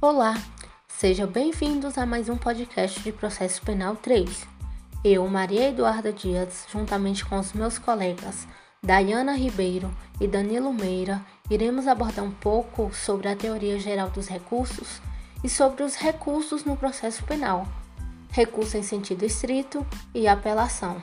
Olá, sejam bem-vindos a mais um podcast de Processo Penal 3. Eu, Maria Eduarda Dias, juntamente com os meus colegas Dayana Ribeiro e Danilo Meira, iremos abordar um pouco sobre a teoria geral dos recursos e sobre os recursos no processo penal, recurso em sentido estrito e apelação.